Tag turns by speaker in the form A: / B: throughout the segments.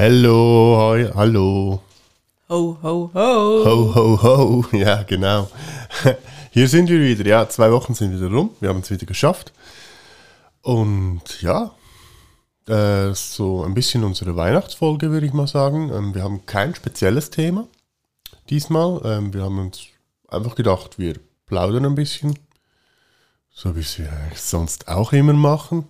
A: Hallo, hoi, hallo.
B: Ho, ho, ho.
A: Ho, ho, ho. Ja, genau. Hier sind wir wieder. Ja, zwei Wochen sind wieder rum. Wir haben es wieder geschafft. Und ja, äh, so ein bisschen unsere Weihnachtsfolge, würde ich mal sagen. Ähm, wir haben kein spezielles Thema diesmal. Ähm, wir haben uns einfach gedacht, wir plaudern ein bisschen. So wie es wir sonst auch immer machen.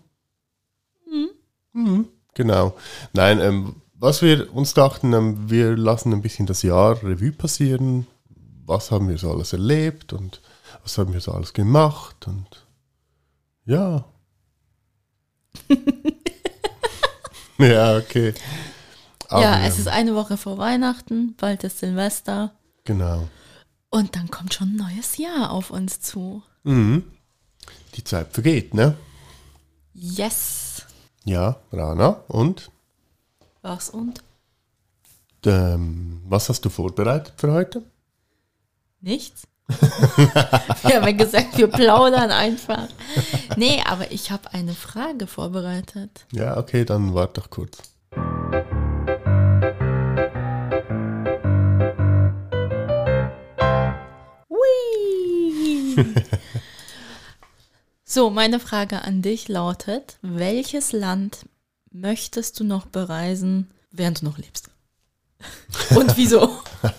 A: Mhm, genau. Nein, ähm, was wir uns dachten, ähm, wir lassen ein bisschen das Jahr Revue passieren. Was haben wir so alles erlebt und was haben wir so alles gemacht und ja. ja, okay. Aber,
B: Ja, es
A: ähm,
B: ist eine Woche vor Weihnachten, bald ist Silvester
A: Genau.
B: und dann kommt schon ein neues Jahr auf uns zu.
A: Mhm. Die Zeit vergeht, ne?
B: Yes.
A: Ja, Rana. Und
B: Was und?
A: ähm, was hast du vorbereitet für heute?
B: Nichts? wir haben ja gesagt, wir plaudern einfach. Nee, aber ich habe eine Frage vorbereitet.
A: Ja, okay, dann warte doch kurz.
B: So, meine Frage an dich lautet: Welches Land möchtest du noch bereisen, während du noch lebst? Und wieso?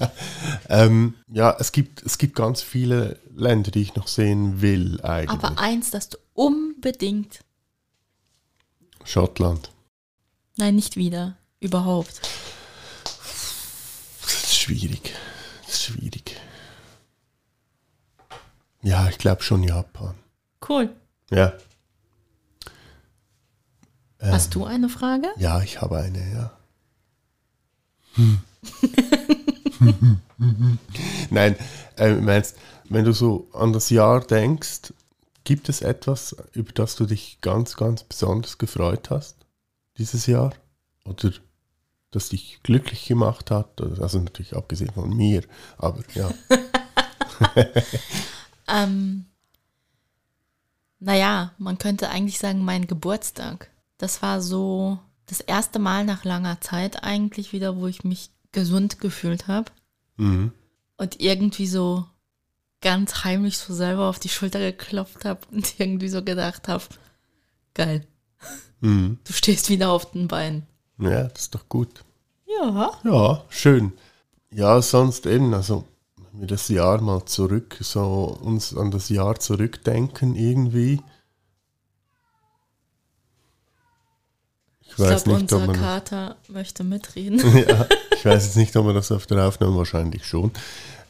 A: Ähm, ja, es gibt, es gibt ganz viele Länder, die ich noch sehen will, eigentlich.
B: Aber eins, das du unbedingt.
A: Schottland.
B: Nein, nicht wieder. Überhaupt.
A: Das ist schwierig. Das ist schwierig. Ja, ich glaube schon Japan.
B: Cool.
A: Ja.
B: Hast du eine Frage?
A: Ja, ich habe eine, ja. Nein, äh, meinst, wenn du so an das Jahr denkst, gibt es etwas, über das du dich ganz, ganz besonders gefreut hast dieses Jahr? Oder das dich glücklich gemacht hat? Also natürlich abgesehen von mir, aber ja.
B: Ähm, naja, man könnte eigentlich sagen, mein Geburtstag. Das war so das erste Mal nach langer Zeit eigentlich wieder, wo ich mich gesund gefühlt habe
A: Mhm.
B: und irgendwie so ganz heimlich so selber auf die Schulter geklopft habe und irgendwie so gedacht habe, geil,
A: Mhm.
B: du stehst wieder auf den Beinen.
A: Ja, das ist doch gut.
B: Ja.
A: Ja, schön. Ja, sonst eben, also wenn wir das Jahr mal zurück, so uns an das Jahr zurückdenken irgendwie. Ich
B: Ich
A: weiß
B: glaube,
A: nicht, ob
B: unser
A: man,
B: Kater möchte mitreden.
A: ja, ich weiß jetzt nicht, ob man das auf der Aufnahme wahrscheinlich schon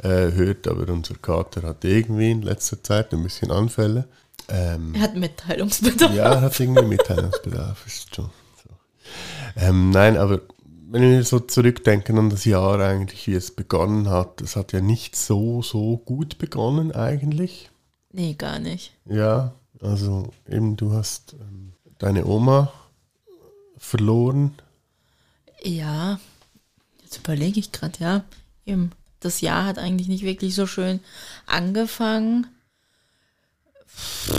A: äh, hört, aber unser Kater hat irgendwie in letzter Zeit ein bisschen Anfälle. Ähm,
B: Er hat Mitteilungsbedarf.
A: ja, er hat irgendwie Mitteilungsbedarf, ist schon so. Ähm, nein, aber wenn wir so zurückdenken an das Jahr eigentlich, wie es begonnen hat, es hat ja nicht so, so gut begonnen eigentlich.
B: Nee, gar nicht.
A: Ja, also eben du hast ähm, deine Oma verloren.
B: Ja, jetzt überlege ich gerade, ja. Eben, das Jahr hat eigentlich nicht wirklich so schön angefangen.
A: Ja,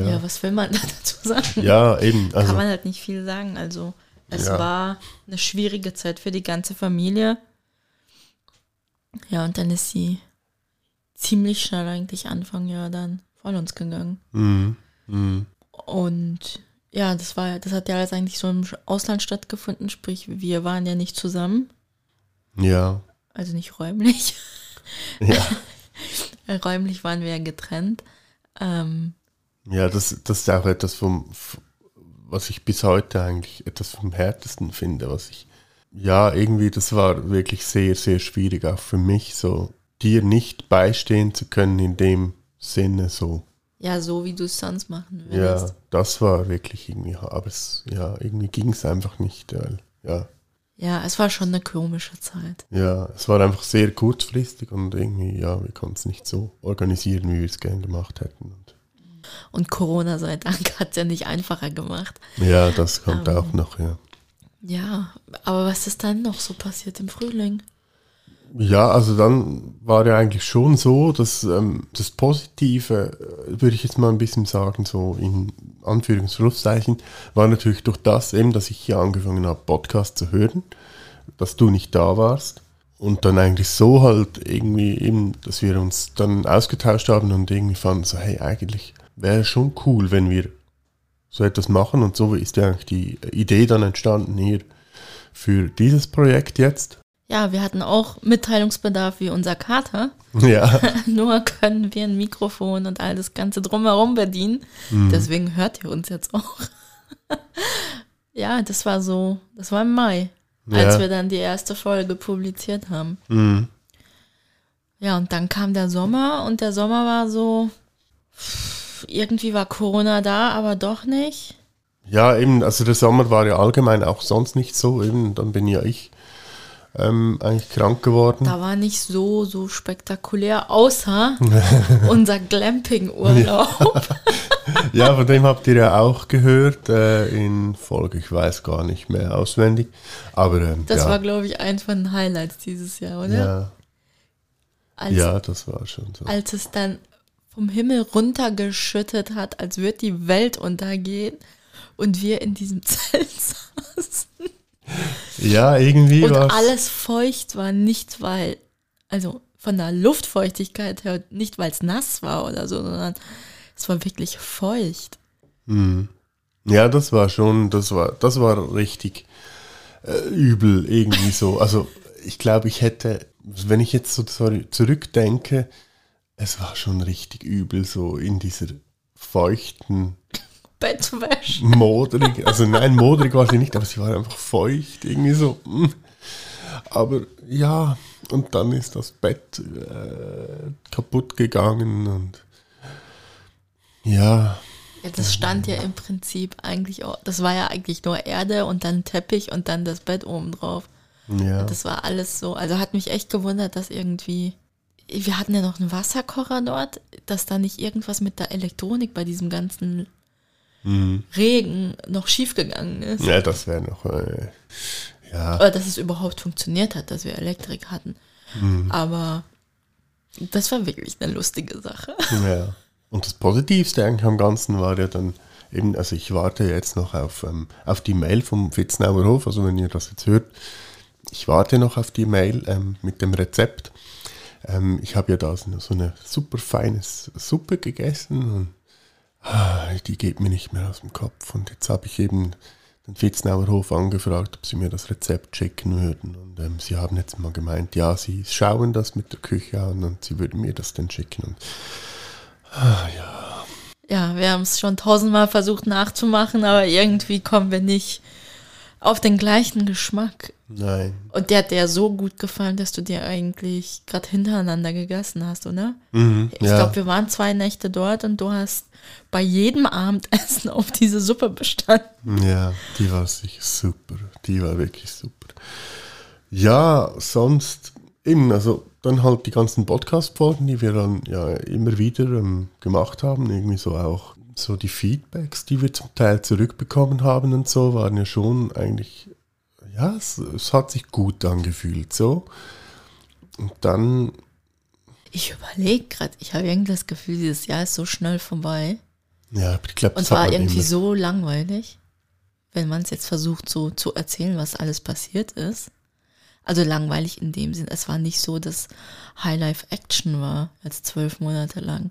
B: Ja,
A: ja,
B: was will man da dazu sagen?
A: eben.
B: Kann
A: Also,
B: man halt nicht viel sagen. Also, es
A: Ja.
B: war eine schwierige Zeit für die ganze Familie. Ja, und dann ist sie ziemlich schnell eigentlich Anfang Jahr dann von uns gegangen.
A: mm, mm,
B: Und ja, das war, das hat ja alles eigentlich so im Ausland stattgefunden, sprich, wir waren ja nicht zusammen,
A: ja,
B: also nicht räumlich.
A: ja,
B: räumlich waren wir ja getrennt. Ähm,
A: ja, das, das ist auch etwas vom, was ich bis heute eigentlich etwas vom härtesten finde, was ich, ja, irgendwie, das war wirklich sehr, sehr schwierig, auch für mich, so dir nicht beistehen zu können in dem Sinne, so,
B: Ja, so wie du es sonst machen
A: Ja,
B: würdest.
A: das war wirklich irgendwie, aber es, ja, irgendwie ging es einfach nicht, weil, ja,
B: Ja. es war schon eine komische Zeit.
A: ja, es war einfach sehr kurzfristig und irgendwie, ja, wir konnten es nicht so organisieren, wie wir es gern gemacht hätten. Und,
B: Und Corona sei Dank hat es ja nicht einfacher gemacht.
A: ja, das kommt
B: Ähm.
A: auch noch, ja.
B: Ja, aber was ist dann noch so passiert im Frühling?
A: Ja, also dann war ja eigentlich schon so, dass ähm, das Positive, äh, würde ich jetzt mal ein bisschen sagen, so in Anführungszeichen, war natürlich durch das eben, dass ich hier angefangen habe, Podcast zu hören, dass du nicht da warst. Und dann eigentlich so halt irgendwie eben, dass wir uns dann ausgetauscht haben und irgendwie fanden so, hey, eigentlich wäre schon cool, wenn wir so etwas machen. Und so ist ja eigentlich die Idee dann entstanden hier für dieses Projekt jetzt.
B: Ja, wir hatten auch Mitteilungsbedarf wie unser Kater.
A: Ja.
B: Nur können wir ein Mikrofon und all das Ganze drumherum bedienen.
A: Mhm.
B: Deswegen hört ihr uns jetzt auch. ja, das war so, das war im Mai, als
A: Ja.
B: wir dann die erste Folge publiziert haben.
A: Mhm.
B: Ja, und dann kam der Sommer und der Sommer war so, irgendwie war Corona da, aber doch nicht.
A: Ja, eben, also der Sommer war ja allgemein auch sonst nicht so. Eben, dann bin ja ich ähm, eigentlich krank geworden.
B: Da war nicht so, so spektakulär, außer unser Glamping-Urlaub.
A: Ja, von dem habt ihr ja auch gehört äh, in Folge, ich weiß gar nicht mehr auswendig. Aber ähm,
B: Das
A: ja,
B: war, glaube ich, eins von den Highlights dieses Jahr, oder?
A: ja,
B: Als,
A: ja, das war schon so.
B: als es dann vom Himmel runtergeschüttet hat, als würde die Welt untergehen und wir in diesem Zelt saßen
A: Ja, irgendwie
B: und
A: war
B: alles feucht war, nicht weil, also von der Luftfeuchtigkeit her, nicht weil es nass war oder so, sondern es war wirklich feucht.
A: Ja, das war schon, das war, das war richtig äh, übel irgendwie so. Also ich glaube, ich hätte, wenn ich jetzt so zurückdenke, es war schon richtig übel so in dieser feuchten,
B: Bettwäsche.
A: modrig, also nein, modrig war sie nicht, aber sie war einfach feucht, irgendwie so. mm. Aber ja, und dann ist das Bett äh, kaputt gegangen und ja,
B: Ja, das stand ja im Prinzip eigentlich auch, das war ja eigentlich nur Erde und dann Teppich und dann das Bett oben drauf.
A: ja.
B: Das war alles so, also hat mich echt gewundert, dass irgendwie, wir hatten ja noch einen Wasserkocher dort, dass da nicht irgendwas mit der Elektronik bei diesem ganzen Regen noch schiefgegangen ist.
A: Ja, das wäre noch. Äh, ja,
B: Oder dass es überhaupt funktioniert hat, dass wir Elektrik hatten. Aber das war wirklich eine lustige Sache.
A: ja. Und das Positivste eigentlich am Ganzen war ja dann eben, also ich warte jetzt noch auf, ähm, auf die Mail vom Fitznauer Hof, also wenn ihr das jetzt hört, ich warte noch auf die Mail ähm, mit dem Rezept. Ähm, ich habe ja da so eine, super feine Suppe gegessen und die geht mir nicht mehr aus dem Kopf. Und jetzt habe ich eben den Fitznauer Hof angefragt, ob sie mir das Rezept schicken würden. Und ähm, sie haben jetzt mal gemeint, ja, sie schauen das mit der Küche an und sie würden mir das dann schicken. Und
B: Ja, wir haben es schon tausendmal versucht nachzumachen, aber irgendwie kommen wir nicht auf den gleichen Geschmack.
A: nein,
B: Und der hat dir so gut gefallen, dass du dir eigentlich gerade hintereinander gegessen hast, oder?
A: Mhm,
B: Ich
A: ja.
B: glaube, wir waren zwei Nächte dort und du hast bei jedem Abendessen auf diese Suppe bestanden.
A: Ja, die war sicher super. Die war wirklich super. Ja, sonst eben, also dann halt die ganzen Podcast-Folgen, die wir dann ja immer wieder ähm, gemacht haben, irgendwie so auch so die Feedbacks, die wir zum Teil zurückbekommen haben und so, waren ja schon eigentlich, ja, es, es hat sich gut angefühlt so. Und dann,
B: Ich überlege gerade, ich habe irgendwie das Gefühl, dieses Jahr ist so schnell vorbei.
A: ja, ich glaube,
B: Und war irgendwie
A: immer.
B: so langweilig, wenn man es jetzt versucht, so zu erzählen, was alles passiert ist. Also langweilig in dem Sinn, es war nicht so, dass High-Life-Action war, als zwölf Monate lang.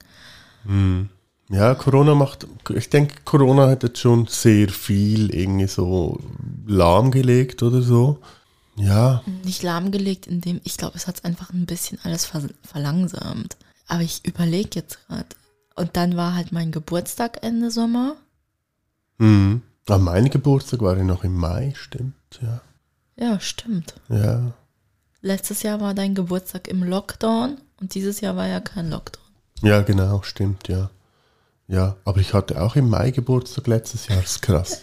A: Ja, Corona macht, ich denke, Corona hat jetzt schon sehr viel irgendwie so lahmgelegt oder so. Ja,
B: Nicht lahmgelegt, in dem, ich glaube, es hat einfach ein bisschen alles ver verlangsamt. Aber ich überlege jetzt gerade. Und dann war halt mein Geburtstag Ende Sommer.
A: mhm. Aber mein Geburtstag war ja noch im Mai, stimmt, ja.
B: Ja, stimmt.
A: Ja,
B: Letztes Jahr war dein Geburtstag im Lockdown und dieses Jahr war ja kein Lockdown.
A: ja genau, stimmt, ja. Ja, aber ich hatte auch im Mai Geburtstag letztes Jahr, das ist krass.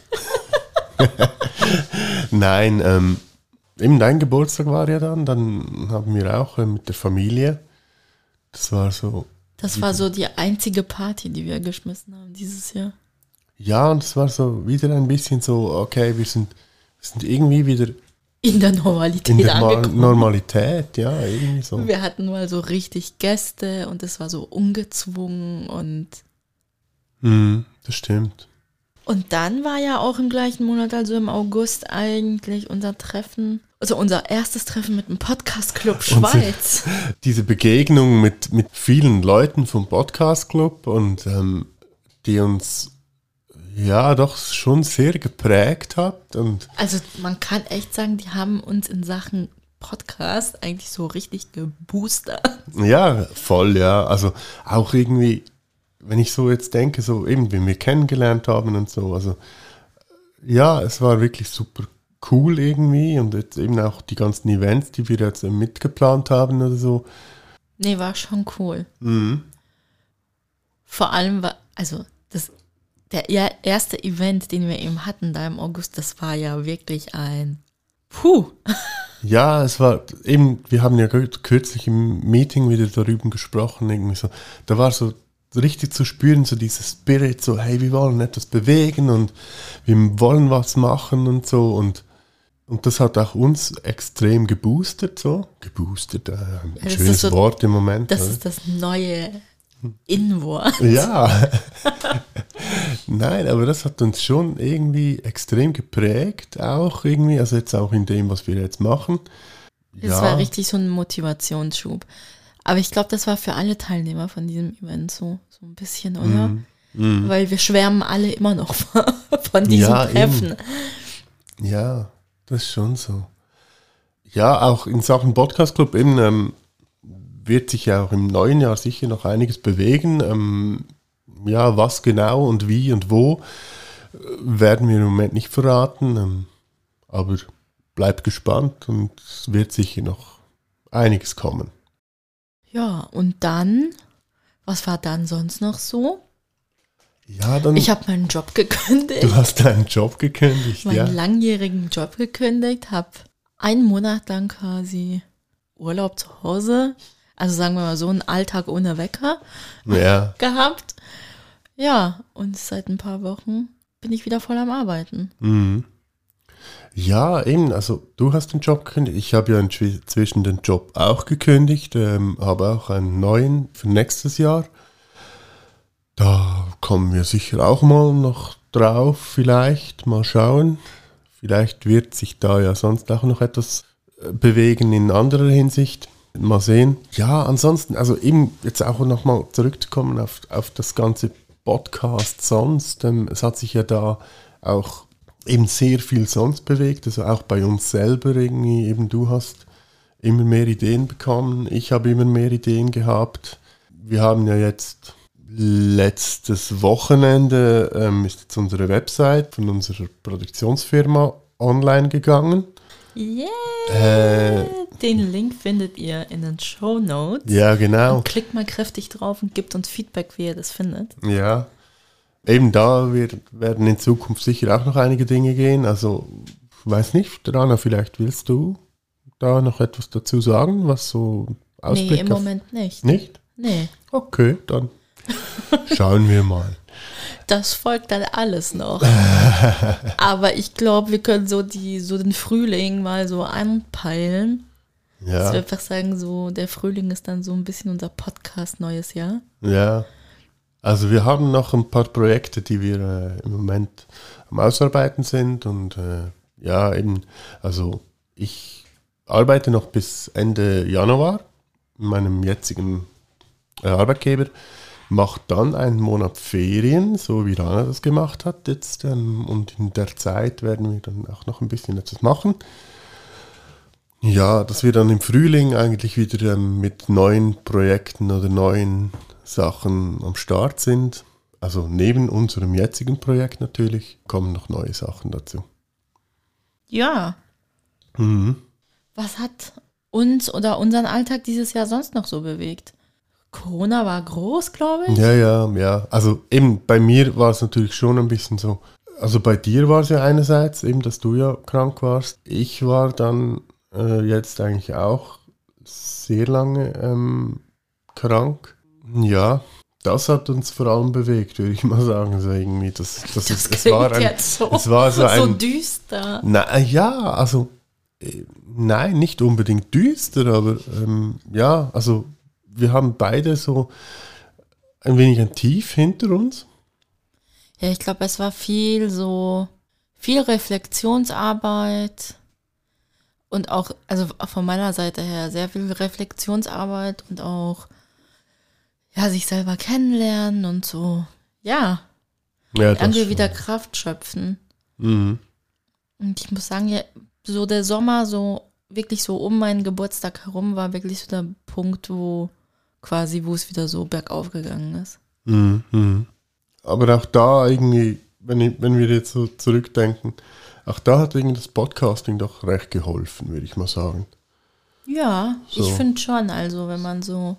A: Nein, ähm, eben dein Geburtstag war ja dann, dann haben wir auch äh, mit der Familie, das war so,
B: Das war so die einzige Party, die wir geschmissen haben dieses Jahr.
A: ja, und es war so wieder ein bisschen so, okay, wir sind, wir sind irgendwie wieder
B: In der Normalität
A: in der
B: angekommen.
A: Normalität, ja, irgendwie so.
B: Wir hatten mal so richtig Gäste und es war so ungezwungen und
A: Mhm, das stimmt.
B: und dann war ja auch im gleichen Monat, also im August eigentlich unser Treffen, also unser erstes Treffen mit dem Podcast Club Schweiz.
A: diese Begegnung mit, mit vielen Leuten vom Podcast Club und ähm, die uns ja doch schon sehr geprägt hat und
B: Also man kann echt sagen, die haben uns in Sachen Podcast eigentlich so richtig geboostert.
A: ja, voll, ja. Also auch irgendwie, wenn ich so jetzt denke, so eben, wie wir kennengelernt haben und so, also ja, es war wirklich super cool irgendwie und jetzt eben auch die ganzen Events, die wir jetzt mitgeplant haben oder so.
B: Nee, war schon cool.
A: Mhm.
B: Vor allem war, also das, der er- erste Event, den wir eben hatten da im August, das war ja wirklich ein Puh.
A: Ja, es war eben, wir haben ja kür- kürzlich im Meeting wieder darüber gesprochen, irgendwie so, da war so richtig zu spüren, so dieses Spirit, so, hey, wir wollen etwas bewegen und wir wollen was machen und so und, und das hat auch uns extrem geboostet, so, geboostet, äh, ein
B: das
A: schönes
B: so-
A: Wort im Moment.
B: Das
A: oder?
B: ist das neue In-Wort.
A: Ja. Nein, aber das hat uns schon irgendwie extrem geprägt, auch irgendwie, also jetzt auch in dem, was wir jetzt machen.
B: Das war richtig so ein Motivationsschub. Aber ich glaube, das war für alle Teilnehmer von diesem Event so, so ein bisschen, oder?
A: Mhm.
B: Weil wir schwärmen alle immer noch von, diesem
A: Ja,
B: Treffen.
A: Ja, das ist schon so. Ja, auch in Sachen Podcast Club eben ähm, wird sich ja auch im neuen Jahr sicher noch einiges bewegen. Ähm, ja, was genau und wie und wo äh, werden wir im Moment nicht verraten. Ähm, aber bleibt gespannt und es wird sicher noch einiges kommen.
B: Ja, und dann, was war dann sonst noch so?
A: Ja, dann
B: Ich habe meinen Job gekündigt,
A: du hast deinen Job gekündigt,
B: meinen
A: ja.
B: langjährigen Job gekündigt, habe einen Monat lang quasi Urlaub zu Hause, also sagen wir mal so einen Alltag ohne Wecker
A: Ja,
B: gehabt. Ja, und seit ein paar Wochen bin ich wieder voll am Arbeiten.
A: Mhm. Ja, eben, also du hast den Job gekündigt. Ich habe ja inzwischen den Job auch gekündigt, ähm, habe auch einen neuen für nächstes Jahr. Da kommen wir sicher auch mal noch drauf, vielleicht, mal schauen. Vielleicht wird sich da ja sonst auch noch etwas äh, bewegen in anderer Hinsicht. Mal sehen. Ja, ansonsten, also eben jetzt auch nochmal zurückzukommen auf, auf das ganze Podcast sonst. Ähm, es hat sich ja da auch eben sehr viel sonst bewegt, also auch bei uns selber irgendwie, eben du hast immer mehr Ideen bekommen, ich habe immer mehr Ideen gehabt. Wir haben ja jetzt letztes Wochenende ähm, ist jetzt unsere Website von unserer Produktionsfirma online gegangen.
B: Yeah!
A: Äh,
B: Den Link findet ihr in den Show Notes.
A: ja, genau.
B: Klickt mal kräftig drauf und gebt uns Feedback, wie ihr das findet.
A: Ja. Eben da wird, werden in Zukunft sicher auch noch einige Dinge gehen. Also, weiß nicht, Rana, vielleicht willst du da noch etwas dazu sagen, was so Ausblick
B: nee, im Moment nicht.
A: Nicht?
B: Nee,
A: Okay, dann schauen wir mal.
B: das folgt dann alles noch. Aber ich glaube, wir können so die so den Frühling mal so anpeilen. Dass wir
A: Ja,
B: einfach sagen, so der Frühling ist dann so ein bisschen unser Podcast neues Jahr.
A: ja. Also wir haben noch ein paar Projekte, die wir äh, im Moment am Ausarbeiten sind und äh, ja, eben, also ich arbeite noch bis Ende Januar in meinem jetzigen äh, Arbeitgeber, mache dann einen Monat Ferien, so wie Rana das gemacht hat jetzt ähm, und in der Zeit werden wir dann auch noch ein bisschen etwas machen. Ja, dass wir dann im Frühling eigentlich wieder ähm, mit neuen Projekten oder neuen Sachen am Start sind. Also neben unserem jetzigen Projekt natürlich kommen noch neue Sachen dazu.
B: Ja.
A: Mhm.
B: Was hat uns oder unseren Alltag dieses Jahr sonst noch so bewegt? Corona war groß, glaube ich.
A: Ja, ja, ja. Also eben bei mir war es natürlich schon ein bisschen so. Also bei dir war es ja einerseits eben, dass du ja krank warst. Ich war dann äh, jetzt eigentlich auch sehr lange ähm, krank. Ja, das hat uns vor allem bewegt, würde ich mal sagen. So irgendwie, das, das,
B: Das
A: ist, es war ein,
B: jetzt so,
A: es war so ein,
B: düster.
A: na, ja, also äh, nein, nicht unbedingt düster, aber ähm, ja, also wir haben beide so ein wenig ein Tief hinter uns.
B: Ja, ich glaube, es war viel so, viel Reflexionsarbeit und auch, also auch von meiner Seite her, sehr viel Reflexionsarbeit und auch, ja, sich selber kennenlernen und so, ja,
A: Ja,
B: irgendwie wieder Kraft schöpfen.
A: Mhm.
B: Und ich muss sagen, ja, so der Sommer, so wirklich so um meinen Geburtstag herum, war wirklich so der Punkt, wo quasi, wo es wieder so bergauf gegangen ist.
A: Mhm. Mhm. Aber auch da irgendwie, wenn, ich, wenn wir jetzt so zurückdenken, auch da hat irgendwie das Podcasting doch recht geholfen, würde ich mal sagen.
B: Ja,
A: So.
B: ich finde schon, also wenn man so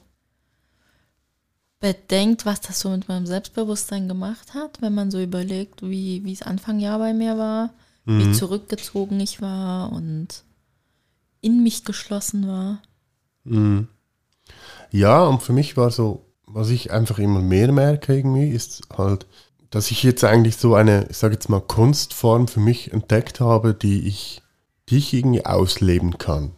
B: bedenkt, was das so mit meinem Selbstbewusstsein gemacht hat, wenn man so überlegt, wie, es Anfang Jahr bei mir war, wie zurückgezogen ich war und in mich geschlossen war.
A: Mhm. Ja, und für mich war so, was ich einfach immer mehr merke irgendwie, ist halt, dass ich jetzt eigentlich so eine, ich sage jetzt mal, Kunstform für mich entdeckt habe, die ich, die ich irgendwie ausleben kann.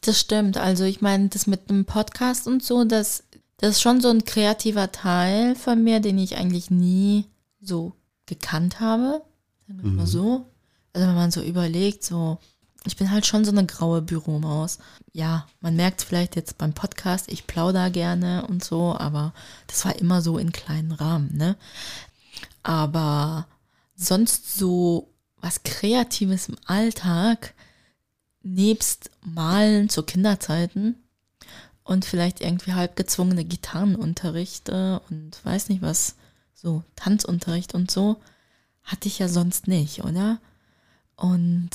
B: Das stimmt. Also ich meine, das mit dem Podcast und so, das, das ist schon so ein kreativer Teil von mir, den ich eigentlich nie so gekannt habe. Sagen wir mal so. Also wenn man so überlegt, so, ich bin halt schon so eine graue Büromaus. Ja, man merkt es vielleicht jetzt beim Podcast, ich plauder gerne und so, aber das war immer so in kleinen Rahmen, ne? Aber sonst so was Kreatives im Alltag, nebst Malen zu Kinderzeiten und vielleicht irgendwie halb gezwungene Gitarrenunterrichte und weiß nicht was, so Tanzunterricht und so, hatte ich ja sonst nicht, oder? Und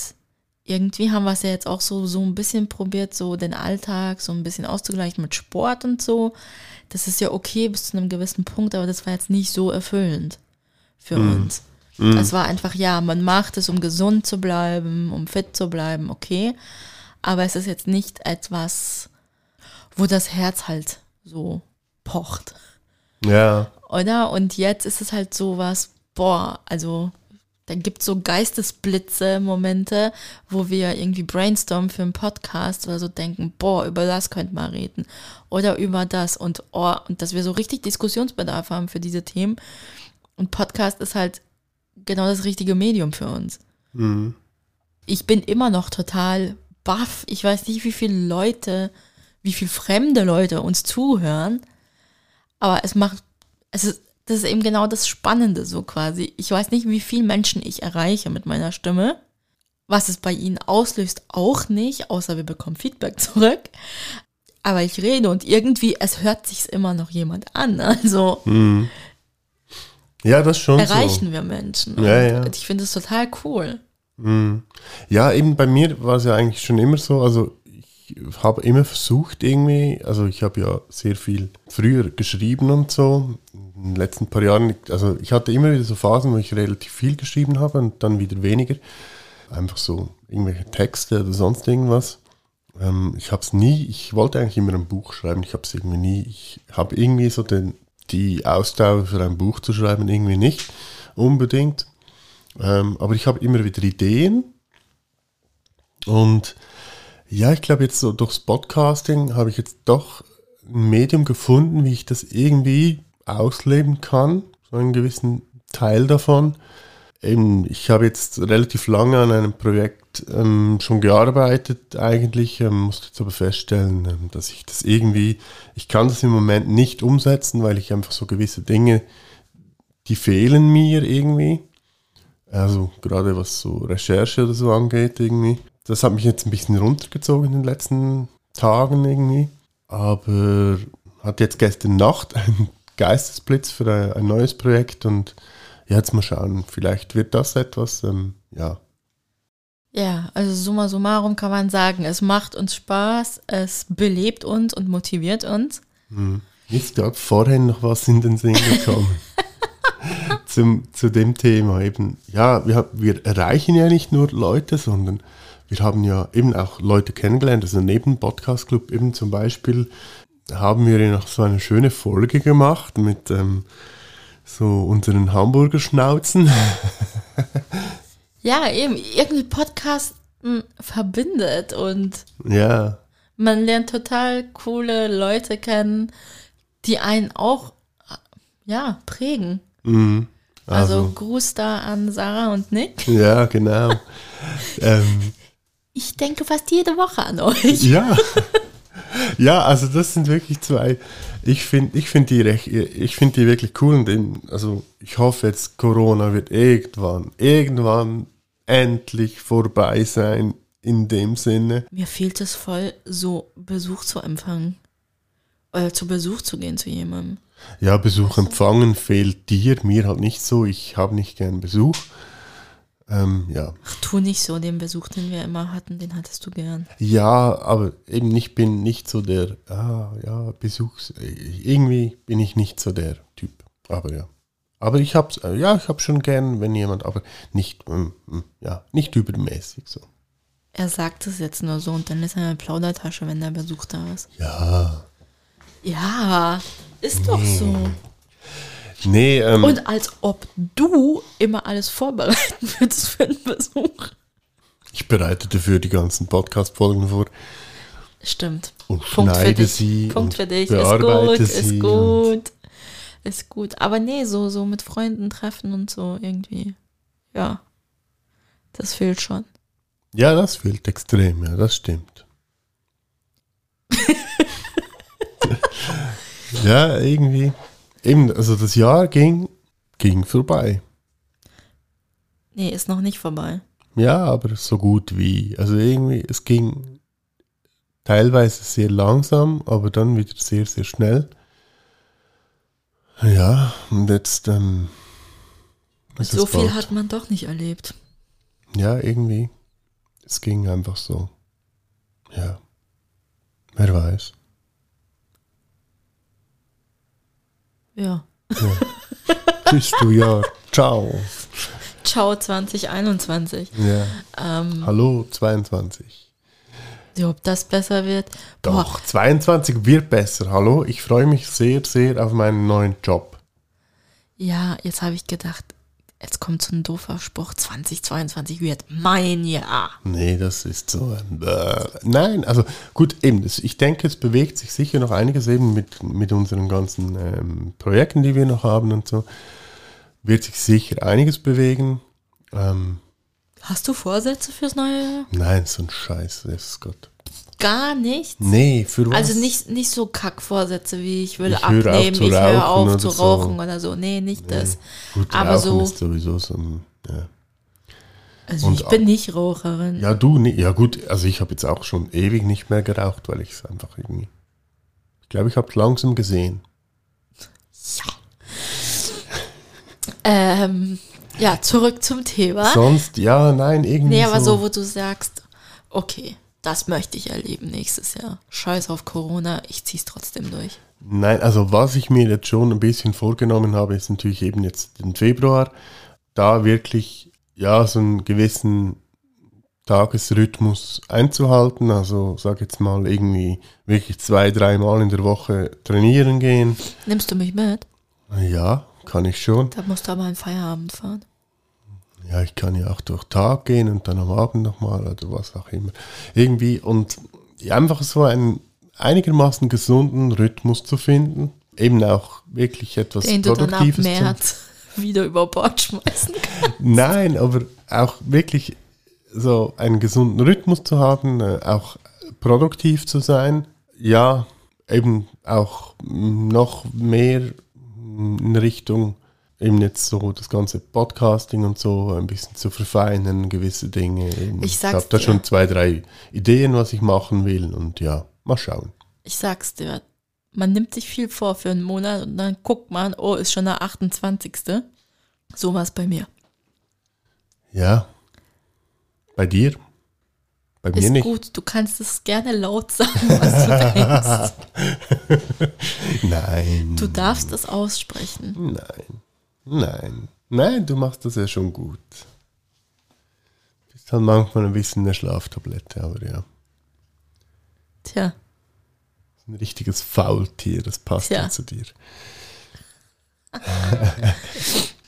B: irgendwie haben wir es ja jetzt auch so, so ein bisschen probiert, so den Alltag so ein bisschen auszugleichen mit Sport und so. Das ist ja okay bis zu einem gewissen Punkt, aber das war jetzt nicht so erfüllend für uns. Es war einfach, ja, man macht es, um gesund zu bleiben, um fit zu bleiben, okay. Aber es ist jetzt nicht etwas, wo das Herz halt so pocht,
A: Ja,
B: oder? Und jetzt ist es halt so was, boah, also da gibt es so Geistesblitze, Momente, wo wir irgendwie brainstormen für einen Podcast oder so denken, boah, über das könnte man reden. Oder über das und oh, und dass wir so richtig Diskussionsbedarf haben für diese Themen. Und Podcast ist halt genau das richtige Medium für uns. Ich bin immer noch total baff. Ich weiß nicht, wie viele Leute, wie viele fremde Leute uns zuhören. Aber es macht, es ist, das ist eben genau das Spannende so quasi. Ich weiß nicht, wie viele Menschen ich erreiche mit meiner Stimme. Was es bei ihnen auslöst, auch nicht, außer wir bekommen Feedback zurück. Aber ich rede und irgendwie, es hört sich immer noch jemand an. Also
A: ja, das schon
B: erreichen wir Menschen.
A: Ja, ja.
B: Ich finde es total cool.
A: so. Ja, eben bei mir war es ja eigentlich schon immer so, also ich habe immer versucht irgendwie, also ich habe ja sehr viel früher geschrieben und so, in den letzten paar Jahren, also ich hatte immer wieder so Phasen, wo ich relativ viel geschrieben habe und dann wieder weniger. Einfach so irgendwelche Texte oder sonst irgendwas. Ähm, ich habe es nie, ich wollte eigentlich immer ein Buch schreiben, ich habe es irgendwie nie, ich habe irgendwie so den, die Ausdauer für ein Buch zu schreiben, irgendwie nicht unbedingt. Ähm, aber ich habe immer wieder Ideen. Und ja, ich glaube jetzt so durchs Podcasting habe ich jetzt doch ein Medium gefunden, wie ich das irgendwie ausleben kann. So einen gewissen Teil davon. Eben, ich habe jetzt relativ lange an einem Projekt ähm, schon gearbeitet eigentlich, ähm, musste jetzt aber feststellen, ähm, dass ich das irgendwie, ich kann das im Moment nicht umsetzen, weil ich einfach so gewisse Dinge, die fehlen mir irgendwie. Also gerade was so Recherche oder so angeht irgendwie. Das hat mich jetzt ein bisschen runtergezogen in den letzten Tagen irgendwie. Aber hatte jetzt gestern Nacht einen Geistesblitz für ein, ein neues Projekt und ja, jetzt mal schauen, vielleicht wird das etwas, ähm, ja.
B: Ja, also summa summarum kann man sagen, es macht uns Spaß, es belebt uns und motiviert uns.
A: Mir ist gerade vorhin noch was in den Sinn gekommen. Zum, zu dem Thema eben. Ja, wir, wir erreichen ja nicht nur Leute, sondern wir haben ja eben auch Leute kennengelernt. Also neben Podcast Club eben zum Beispiel haben wir ja noch so eine schöne Folge gemacht mit ähm, so unseren Hamburger Schnauzen.
B: Ja, eben, irgendwie Podcasten verbindet und
A: ja,
B: man lernt total coole Leute kennen, die einen auch, ja, prägen.
A: mhm.
B: Also,
A: Also.
B: Gruß da an Sarah und Nick.
A: ja, genau. ähm,
B: Ich denke fast jede Woche an euch.
A: Ja. ja, also das sind wirklich zwei. Ich finde ich find die, recht- ich find die wirklich cool. Und eben, also ich hoffe jetzt, Corona wird irgendwann, irgendwann endlich vorbei sein in dem Sinne.
B: Mir fehlt es voll, so Besuch zu empfangen. Oder zu Besuch zu gehen zu jemandem.
A: Ja, Besuch empfangen fehlt dir, mir halt nicht so. Ich habe nicht gern Besuch. Ähm, ja.
B: Ach, tu nicht so, den Besuch, den wir immer hatten, den hattest du gern.
A: Ja, aber eben ich bin nicht so der, ah, ja, Besuchs, irgendwie bin ich nicht so der Typ. Aber ja. Aber ich hab's, äh, ja, ich hab schon gern, wenn jemand, aber nicht, mm, mm, ja, nicht übermäßig so.
B: Er sagt es jetzt nur so und dann ist er eine Plaudertasche, wenn der Besuch da ist.
A: Ja.
B: Ja, ist doch so.
A: Nee, ähm,
B: Und als ob du immer alles vorbereiten würdest für einen Besuch.
A: ich bereite dafür die ganzen Podcast-Folgen vor
B: Stimmt.
A: und
B: Punkt für
A: schneide
B: dich.
A: sie
B: Punkt für dich. Ist gut, ist gut. Ist gut. Aber nee, so, so mit Freunden treffen und so irgendwie. Ja. Das fehlt schon.
A: Ja, das fehlt extrem, ja, das stimmt. ja, irgendwie. Eben, also das Jahr ging, ging vorbei.
B: Nee, ist noch nicht vorbei.
A: Ja, aber so gut wie. Also irgendwie, es ging teilweise sehr langsam, aber dann wieder sehr, sehr schnell. Ja, und jetzt, ähm,
B: so viel hat man doch nicht erlebt.
A: Ja, irgendwie. Es ging einfach so. Ja. Wer weiß.
B: Ja.
A: Tschüss, du Jahr. Ciao.
B: Ciao 2021.
A: Ja.
B: Ähm,
A: Hallo, 22.
B: ja, ob das besser wird? Boah,
A: Doch, 22 wird besser. Hallo, ich freue mich sehr, sehr auf meinen neuen Job.
B: ja, jetzt habe ich gedacht, jetzt kommt so ein doofer Spruch, 2022 wird mein Jahr.
A: Nee, das ist so ein. Bäh. Nein, also gut, eben, ich denke, es bewegt sich sicher noch einiges eben mit, mit unseren ganzen ähm, Projekten, die wir noch haben und so. Wird sich sicher einiges bewegen. Ähm,
B: Hast du Vorsätze fürs neue Jahr?
A: nein, so ein Scheiß, ist Gott.
B: Gar nichts.
A: Nee, für was?
B: Also nicht, nicht so Kackvorsätze wie ich will
A: Ich
B: abnehmen, ich höre auf
A: oder
B: zu
A: so.
B: rauchen oder so. Nee, nicht das.
A: Gut,
B: aber so-
A: ist sowieso so ein. Ja.
B: Also
A: Und
B: ich bin nicht Raucherin.
A: Ja, du, nicht. Ja, gut, also ich habe jetzt auch schon ewig nicht mehr geraucht, weil ich es einfach irgendwie. Ich glaube, ich habe es langsam gesehen.
B: Ähm, ja, zurück zum Thema.
A: Sonst, ja, nein, irgendwie.
B: nee, aber so,
A: so,
B: wo du sagst, okay, das möchte ich erleben nächstes Jahr. Scheiß auf Corona, ich zieh's trotzdem durch.
A: Nein, also was ich mir jetzt schon ein bisschen vorgenommen habe, ist natürlich eben jetzt den Februar, da wirklich, ja, so einen gewissen Tagesrhythmus einzuhalten. Also sag jetzt mal irgendwie wirklich zwei, dreimal in der Woche trainieren gehen.
B: Nimmst du mich mit?
A: Ja, kann ich schon.
B: Da musst du aber einen Feierabend fahren.
A: Ja, ich kann ja auch durch Tag gehen und dann am Abend nochmal oder was auch immer. Irgendwie und einfach so einen einigermaßen gesunden Rhythmus zu finden. Eben auch wirklich etwas
B: Den du dann ab
A: Produktives.
B: März wieder über Bord schmeißen kannst.
A: Nein, aber auch wirklich so einen gesunden Rhythmus zu haben, äh, auch produktiv zu sein. Ja, eben auch mm, noch mehr mm, in Richtung eben jetzt so das ganze Podcasting und so ein bisschen zu verfeinern, gewisse Dinge. Eben.
B: Ich sag's
A: habe da schon zwei, drei Ideen, was ich machen will und ja, mal schauen.
B: Ich sag's dir, man nimmt sich viel vor für einen Monat und dann guckt man, oh, ist schon der 28. So war's bei mir.
A: Ja. Bei dir? Bei mir
B: Ist
A: nicht.
B: gut, du kannst es gerne laut sagen, was du denkst.
A: Nein.
B: Du darfst es aussprechen.
A: Nein. Nein. Nein, du machst das ja schon gut. Bist halt manchmal ein bisschen eine Schlaftablette, aber ja.
B: Tja,
A: Ein richtiges Faultier, das passt ja zu dir.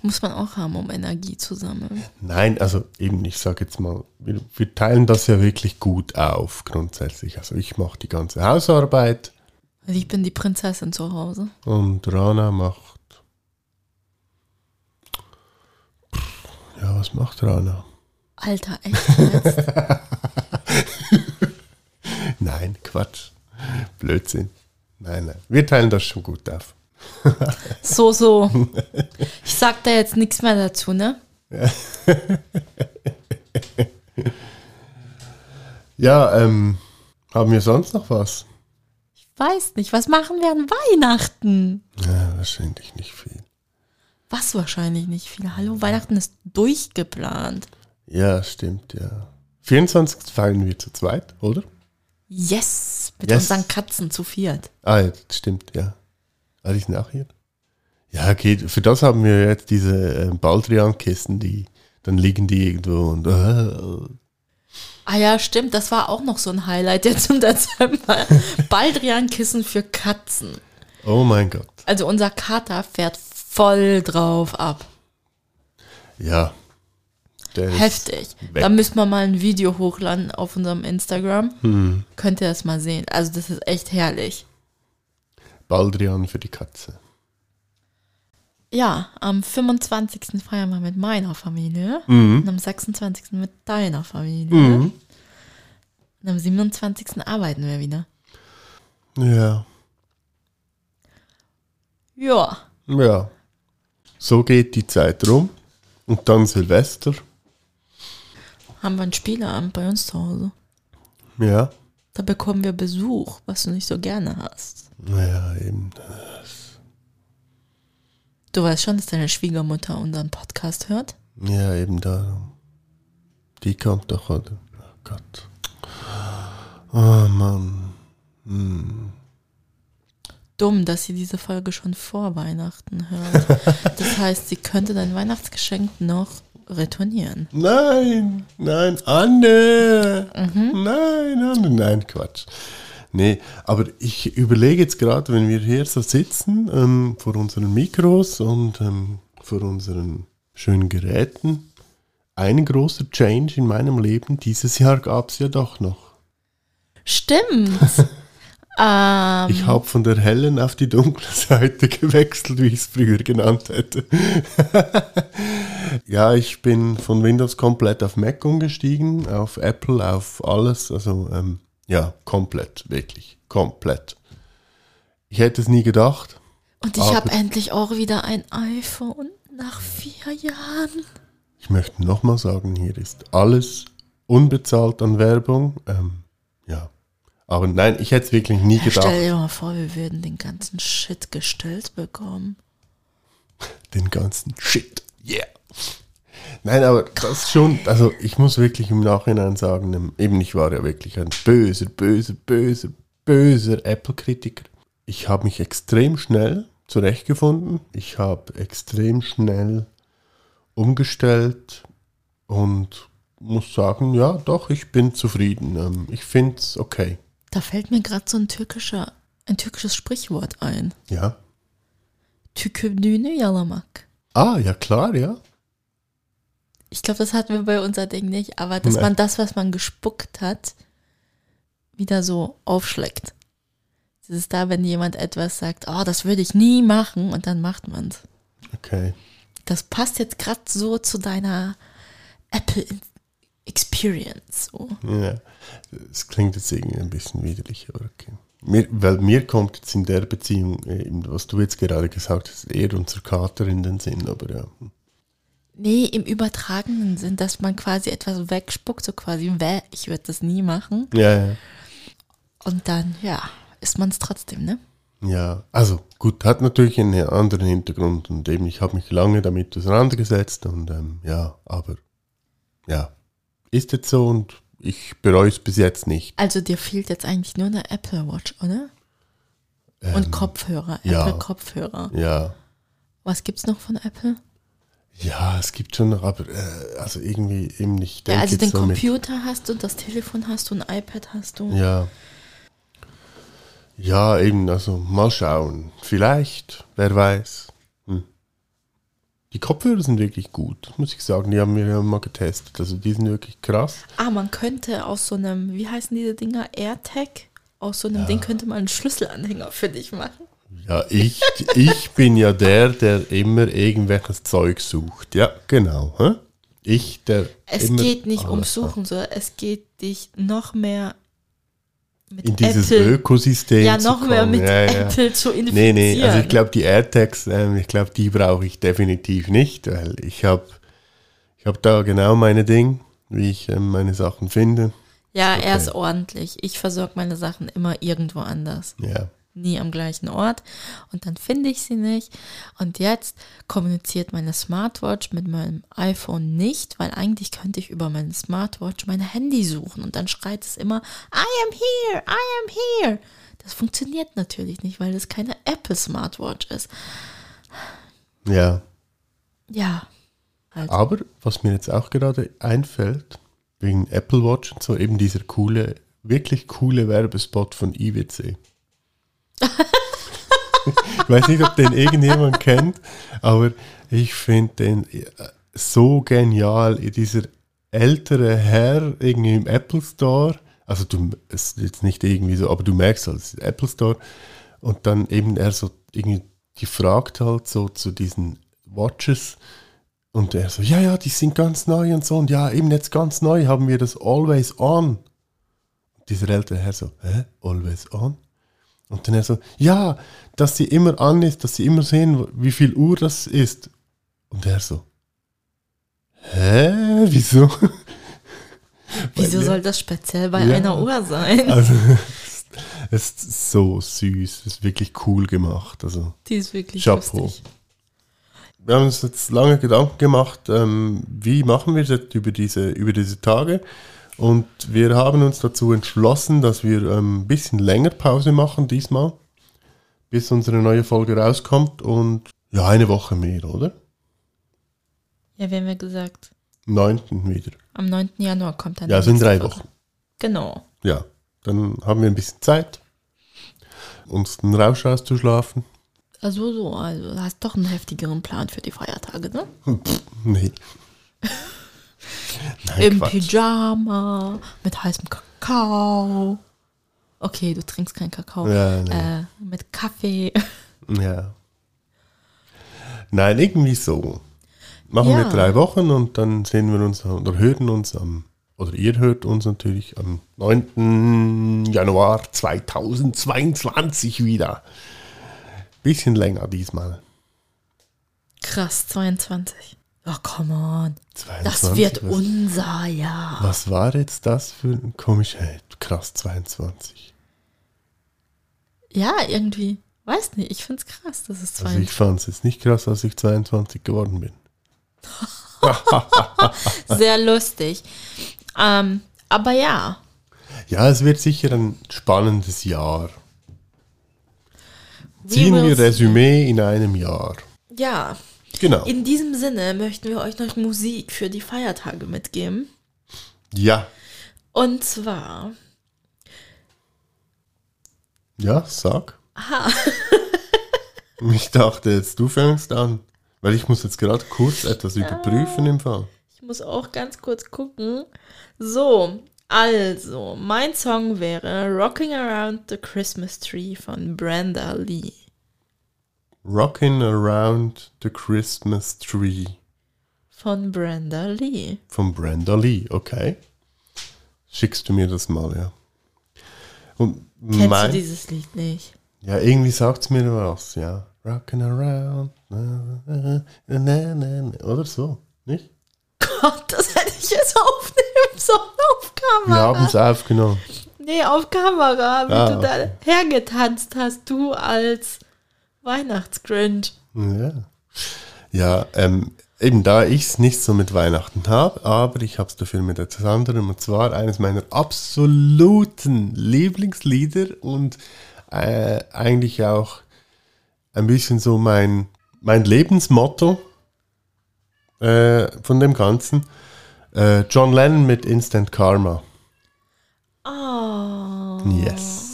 B: muss man auch haben, um Energie zu sammeln.
A: Nein, also eben, ich sage jetzt mal, wir, wir teilen das ja wirklich gut auf, grundsätzlich. Also ich mache die ganze Hausarbeit
B: Also ich bin die Prinzessin zu Hause.
A: und Rana macht. Ja, was macht Rana?
B: Alter, echt jetzt?
A: Nein, Quatsch. Blödsinn. Nein, nein. Wir teilen das schon gut auf.
B: So, so. Ich sag da jetzt nichts mehr dazu, ne?
A: Ja, ähm, haben wir sonst noch was?
B: Ich weiß nicht. Was machen wir an Weihnachten?
A: Ja, wahrscheinlich nicht viel.
B: Was wahrscheinlich nicht viel. Hallo, Weihnachten ist durchgeplant.
A: Ja, stimmt, ja. 24. feiern wir zu zweit, oder?
B: Yes, mit
A: Yes.
B: unseren Katzen zu viert.
A: Ah, ja, das stimmt, ja. Ah, die sind auch hier. Ja, geht. Für das haben wir jetzt diese äh, Baldrian-Kisten, die, dann liegen die irgendwo und äh,
B: Ah ja, stimmt, das war auch noch so ein Highlight jetzt im Dezember. Baldrian-Kissen für Katzen.
A: oh mein Gott.
B: Also unser Kater fährt voll drauf ab.
A: Ja. Der
B: Heftig. Da müssen wir mal ein Video hochladen auf unserem Instagram.
A: Hm.
B: Könnt ihr das mal sehen. Also das ist echt herrlich.
A: Baldrian für die Katze.
B: Ja, am 25. feiern wir mit meiner Familie
A: Mhm.
B: und am 26. mit deiner Familie. Und am 27. arbeiten wir wieder.
A: Ja.
B: Ja,
A: Ja. So geht die Zeit rum. Und dann Silvester.
B: haben wir einen Spieleabend bei uns zu Hause.
A: Ja.
B: Da bekommen wir Besuch, was du nicht so gerne hast.
A: Ja, eben.
B: Du weißt schon, dass deine Schwiegermutter unseren Podcast hört?
A: Ja, eben darum. Die kommt doch, oder? Oh Gott. Oh Mann.
B: Dumm, dass sie diese Folge schon vor Weihnachten hört. Das heißt, sie könnte dein Weihnachtsgeschenk noch retournieren.
A: Nein, nein, Anne. Nein, Anne, nein, Quatsch. Nee, aber ich überlege jetzt gerade, wenn wir hier so sitzen, ähm, vor unseren Mikros und ähm, vor unseren schönen Geräten, ein großer Change in meinem Leben dieses Jahr gab es ja doch noch.
B: Stimmt. ähm,
A: Ich habe von der hellen auf die dunkle Seite gewechselt, wie ich es früher genannt hätte. ja, ich bin von Windows komplett auf Mac umgestiegen, auf Apple, auf alles. Also ähm, ja, komplett, wirklich, komplett. Ich hätte es nie gedacht.
B: und ich habe endlich auch wieder ein iPhone nach vier Jahren.
A: Ich möchte nochmal sagen, hier ist alles unbezahlt an Werbung. Ähm, ja, aber nein, ich hätte es wirklich nie gedacht.
B: Stell dir mal vor, wir würden den ganzen Shit gestellt bekommen.
A: den ganzen Shit. Yeah. Nein, aber das schon, also ich muss wirklich im Nachhinein sagen, eben ich war ja wirklich ein böser, böser, böser, böser Apple-Kritiker. Ich habe mich extrem schnell zurechtgefunden. Ich habe extrem schnell umgestellt und muss sagen, ja, doch, ich bin zufrieden. Ähm, Ich finde es okay.
B: Da fällt mir gerade so ein türkischer, ein türkisches Sprichwort ein.
A: Ja.
B: Tükürdüğünü yalamak.
A: Ah, ja klar, ja.
B: Ich glaube, das hatten wir bei unser Ding nicht, aber dass
A: Nein.
B: man das, was man gespuckt hat, wieder so aufschlägt. Das ist da, wenn jemand etwas sagt, oh, das würde ich nie machen, und dann macht man es.
A: Okay.
B: Das passt jetzt gerade so zu deiner Apple Experience. So.
A: Ja, es klingt jetzt irgendwie ein bisschen widerlich, aber okay. Mir, weil mir kommt jetzt in der Beziehung, eben, was du jetzt gerade gesagt hast, eher unser Kater in den Sinn, aber ja.
B: Nee, im übertragenen Sinn, dass man quasi etwas wegspuckt, so quasi, weh, ich würde das nie machen.
A: Ja, ja.
B: Und dann, ja, ist man es trotzdem, ne?
A: Ja, also gut, hat natürlich einen anderen Hintergrund und eben, ich habe mich lange damit auseinandergesetzt und ähm, ja, aber ja, ist jetzt so und ich bereue es bis jetzt nicht.
B: Also dir fehlt jetzt eigentlich nur eine Apple Watch, oder? Und Kopfhörer,
A: Ähm, ja.
B: Apple Kopfhörer.
A: Ja.
B: Was gibt's noch von Apple?
A: Ja, es gibt schon noch, aber äh, also irgendwie eben nicht.
B: Ja, also den
A: so mit-
B: Computer hast du, das Telefon hast du, ein iPad hast du.
A: Ja. Ja, eben, also mal schauen. Vielleicht, wer weiß. Hm. Die Kopfhörer sind wirklich gut, muss ich sagen. Die haben wir ja mal getestet. Also die sind wirklich krass.
B: Ah, man könnte aus so einem, wie heißen diese Dinger, AirTag? Aus so einem Ding könnte man einen Schlüsselanhänger für dich machen.
A: Ja, ich, ich bin ja der, der immer irgendwelches Zeug sucht. Ja, genau. Hä? Ich, der
B: Es geht nicht
A: hat.
B: Suchen, sondern es geht dich noch mehr
A: In dieses
B: Apple,
A: Ökosystem
B: ja,
A: zu
B: noch mehr mit
A: ja, ja.
B: Apple zu infizieren.
A: Nee, nee, also ich glaube, die AirTags, ähm, ich glaube, die brauche ich definitiv nicht, weil ich habe ich hab da genau meine Ding, wie ich ähm, meine Sachen finde.
B: ja,
A: okay.
B: er ist ordentlich. Ich versorge meine Sachen immer irgendwo anders.
A: Ja.
B: Nie am gleichen Ort und dann finde ich sie nicht. Und jetzt kommuniziert meine Smartwatch mit meinem iPhone nicht, weil eigentlich könnte ich über meine Smartwatch mein Handy suchen und dann schreit es immer, I am here, I am here. Das funktioniert natürlich nicht, weil das keine Apple Smartwatch ist.
A: Ja.
B: Ja. Halt.
A: Aber was mir jetzt auch gerade einfällt, wegen Apple Watch und so, eben dieser coole, wirklich coole Werbespot von IWC. Ich weiß nicht, ob den irgendjemand kennt, aber ich finde den äh, so genial. Dieser ältere Herr irgendwie im Apple Store, also du, ist jetzt nicht irgendwie so, aber du merkst halt, es ist Apple Store und dann eben er so irgendwie gefragt halt so zu diesen Watches und er so, ja, ja, die sind ganz neu und so und ja, eben jetzt ganz neu haben wir das Always On. Dieser ältere Herr so, hä, Always On? Und dann er so, ja, dass sie immer an ist, dass sie immer sehen, wie viel Uhr das ist. Und er so, hä, wieso?
B: Wieso soll das speziell bei
A: Ja.
B: einer Uhr sein?
A: Also, es ist so süß, es ist wirklich cool gemacht. Also,
B: Die ist wirklich
A: Chapeau.
B: lustig.
A: wir haben uns jetzt lange Gedanken gemacht, ähm, wie machen wir das jetzt über diese, über diese Tage. Und wir haben uns dazu entschlossen, dass wir ähm, ein bisschen länger Pause machen diesmal, bis unsere neue Folge rauskommt. Und ja, eine Woche mehr, oder?
B: Ja, wir haben ja gesagt,
A: Am 9. wieder.
B: am 9. Januar kommt dann
A: Ja,
B: die
A: so in drei
B: Folge.
A: Wochen.
B: Genau.
A: Ja, dann haben wir ein bisschen Zeit, uns den Rausch auszuschlafen.
B: Also so, also du hast doch einen heftigeren Plan für die Feiertage, ne?
A: Nee. Nein,
B: Im
A: Quatsch.
B: Pyjama, mit heißem Kakao. Okay, du trinkst keinen Kakao.
A: Ja, nee.
B: äh, mit Kaffee.
A: Ja. Nein, irgendwie so. Machen wir
B: Ja.
A: drei Wochen und dann sehen wir uns oder hören uns am, oder ihr hört uns natürlich am 9. Januar 2022 wieder. Bisschen länger diesmal.
B: Krass, 22. Oh, come on.
A: 22,
B: Das wird
A: was,
B: unser Jahr.
A: was war jetzt das für ein komischer, krass 22.
B: Ja, irgendwie. Weiß nicht, ich find's krass, dass es
A: Also
B: 22
A: ich fand es jetzt nicht krass, als ich 22 geworden bin.
B: Sehr lustig. Ähm, aber ja,
A: Ja, es wird sicher ein spannendes Jahr. Ziehen wir. Resümee in einem Jahr.
B: ja.
A: Genau.
B: In diesem Sinne möchten wir euch noch Musik für die Feiertage mitgeben.
A: Ja.
B: Und zwar,
A: Ja, sag. Ich dachte jetzt, du fängst an. Weil ich muss jetzt gerade kurz etwas überprüfen im Fall.
B: ich muss auch ganz kurz gucken. So, also, mein Song wäre Rocking Around the Christmas Tree von Brenda Lee.
A: Rockin' Around the Christmas Tree
B: Von Brenda Lee.
A: von Brenda Lee. Okay. Schickst du mir das mal, ja. Und
B: Kennst
A: mein,
B: du dieses Lied nicht?
A: Ja, irgendwie sagt es mir was, ja. Rockin' around. Na, na, na, na, oder so, nicht?
B: Gott, das hätte ich jetzt aufnehmen sollen auf
A: Wir haben
B: Kamera.
A: es aufgenommen.
B: Nee, auf Kamera, wie
A: Ah,
B: du da hergetanzt hast, du als Weihnachtsgrinch.
A: Ja, ja ähm, eben da ich es nicht so mit Weihnachten habe, aber ich habe es dafür mit etwas anderem und zwar eines meiner absoluten Lieblingslieder und äh, eigentlich auch ein bisschen so mein, mein Lebensmotto äh, von dem Ganzen. Äh, John Lennon mit Instant Karma.
B: Oh.
A: Yes.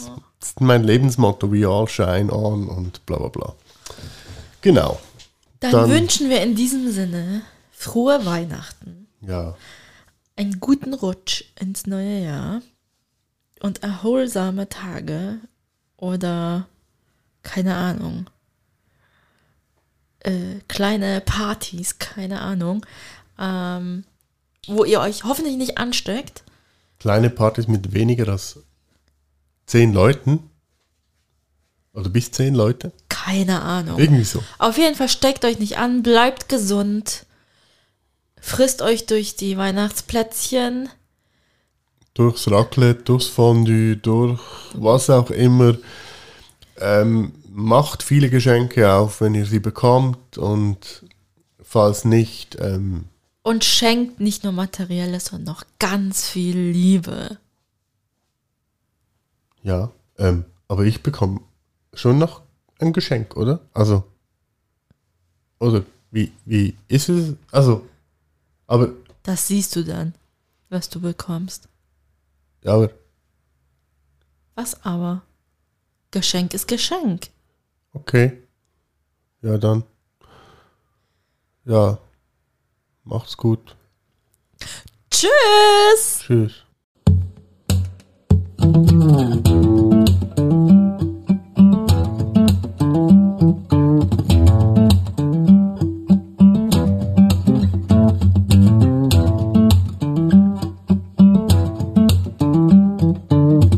A: Ist mein Lebensmotto, we all shine on und bla bla bla. Genau.
B: Dann,
A: Dann-
B: wünschen wir in diesem Sinne frohe Weihnachten,
A: Ja.
B: einen guten Rutsch ins neue Jahr und erholsame Tage oder keine Ahnung. Äh, kleine Partys, keine Ahnung, ähm, wo ihr euch hoffentlich nicht ansteckt.
A: Kleine Partys mit weniger als zehn Leuten. Oder bis zehn Leute.
B: Keine Ahnung.
A: Irgendwie so.
B: Auf jeden Fall steckt euch nicht an, bleibt gesund, frisst euch durch die Weihnachtsplätzchen.
A: Durchs Raclette, durchs Fondue, durch was auch immer. Ähm, macht viele Geschenke auf, wenn ihr sie bekommt. Und falls nicht, ähm,
B: Und schenkt nicht nur Materielles, sondern noch ganz viel Liebe.
A: Ja. Ähm, aber ich bekomme schon noch ein Geschenk, oder? Also. Oder wie, wie ist es? Also. Aber,
B: Das siehst du dann, was du bekommst.
A: ja, aber
B: Was aber? Geschenk ist Geschenk.
A: Okay. Ja, dann. Ja. Macht's gut.
B: Tschüss!
A: Tschüss. 嗯。